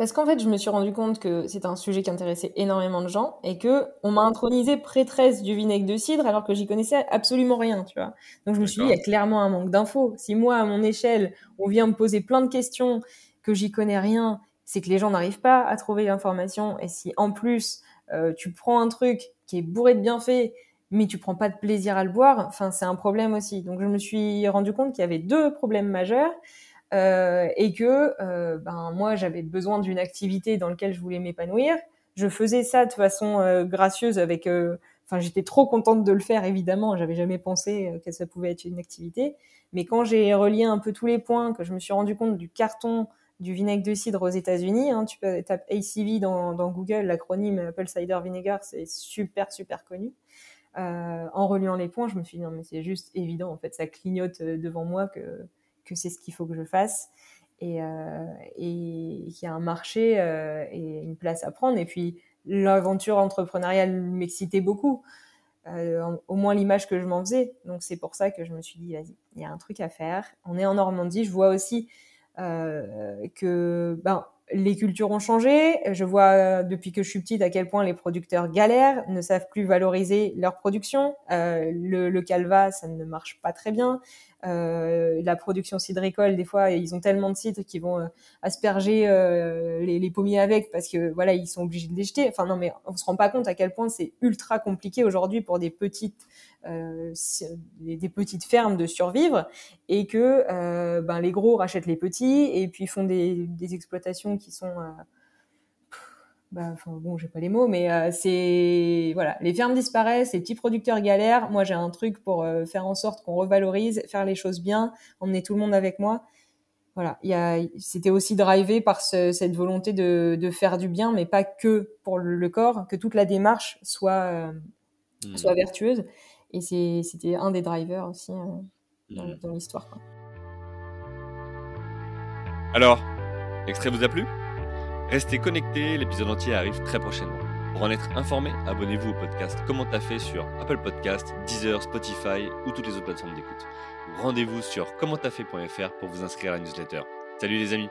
parce qu'en fait, je me suis rendu compte que c'est un sujet qui intéressait énormément de gens et que on m'a intronisé prêtresse du vinaigre de cidre alors que j'y connaissais absolument rien, tu vois. Donc je me suis dit, il y a clairement un manque d'infos. Si moi, à mon échelle, on vient me poser plein de questions que j'y connais rien, c'est que les gens n'arrivent pas à trouver l'information. Et si en plus, euh, tu prends un truc qui est bourré de bienfaits, mais tu prends pas de plaisir à le boire, enfin, c'est un problème aussi. Donc je me suis rendu compte qu'il y avait deux problèmes majeurs. Euh, et que euh, ben moi j'avais besoin d'une activité dans laquelle je voulais m'épanouir. Je faisais ça de façon euh, gracieuse avec enfin j'étais trop contente de le faire évidemment, j'avais jamais pensé que ça pouvait être une activité, mais quand j'ai relié un peu tous les points, que je me suis rendu compte du carton du vinaigre de cidre aux États-Unis, hein, tu peux taper ACV dans, dans Google, l'acronyme Apple Cider Vinegar, c'est super super connu. Euh, en reliant les points, je me suis dit non mais c'est juste évident en fait, ça clignote devant moi que que c'est ce qu'il faut que je fasse et, euh, qu'il y a un marché euh, et une place à prendre. Et puis l'aventure entrepreneuriale m'excitait beaucoup, euh, au moins l'image que je m'en faisais. Donc c'est pour ça que je me suis dit, vas-y, il y a un truc à faire. On est en Normandie, je vois aussi que ben, les cultures ont changé. Je vois depuis que je suis petite à quel point les producteurs galèrent, ne savent plus valoriser leur production. le calva, ça ne marche pas très bien. Euh, la production cidricole, des fois, ils ont tellement de cidre qu'ils vont euh, asperger euh, les, les, pommiers avec parce que voilà, ils sont obligés de les jeter. Enfin non, mais on se rend pas compte à quel point c'est ultra compliqué aujourd'hui pour des petites euh, des, petites fermes de survivre et que ben, les gros rachètent les petits et puis font des, des exploitations qui sont bah, bon, j'ai pas les mots, mais euh, c'est voilà, les fermes disparaissent, les petits producteurs galèrent. Moi, j'ai un truc pour euh, faire en sorte qu'on revalorise, faire les choses bien, emmener tout le monde avec moi. Voilà, il y a, c'était aussi drivé par ce, cette volonté de, de, faire du bien, mais pas que pour le corps, que toute la démarche soit euh, mmh. soit vertueuse. Et c'est, c'était un des drivers aussi dans, mmh. dans l'histoire. Alors, l'extrait vous a plu? Restez connectés, l'épisode entier arrive très prochainement. Pour en être informé, abonnez-vous au podcast Comment t'as fait sur Apple Podcast, Deezer, Spotify ou toutes les autres plateformes d'écoute. Rendez-vous sur commenttafait.fr pour vous inscrire à la newsletter. Salut les amis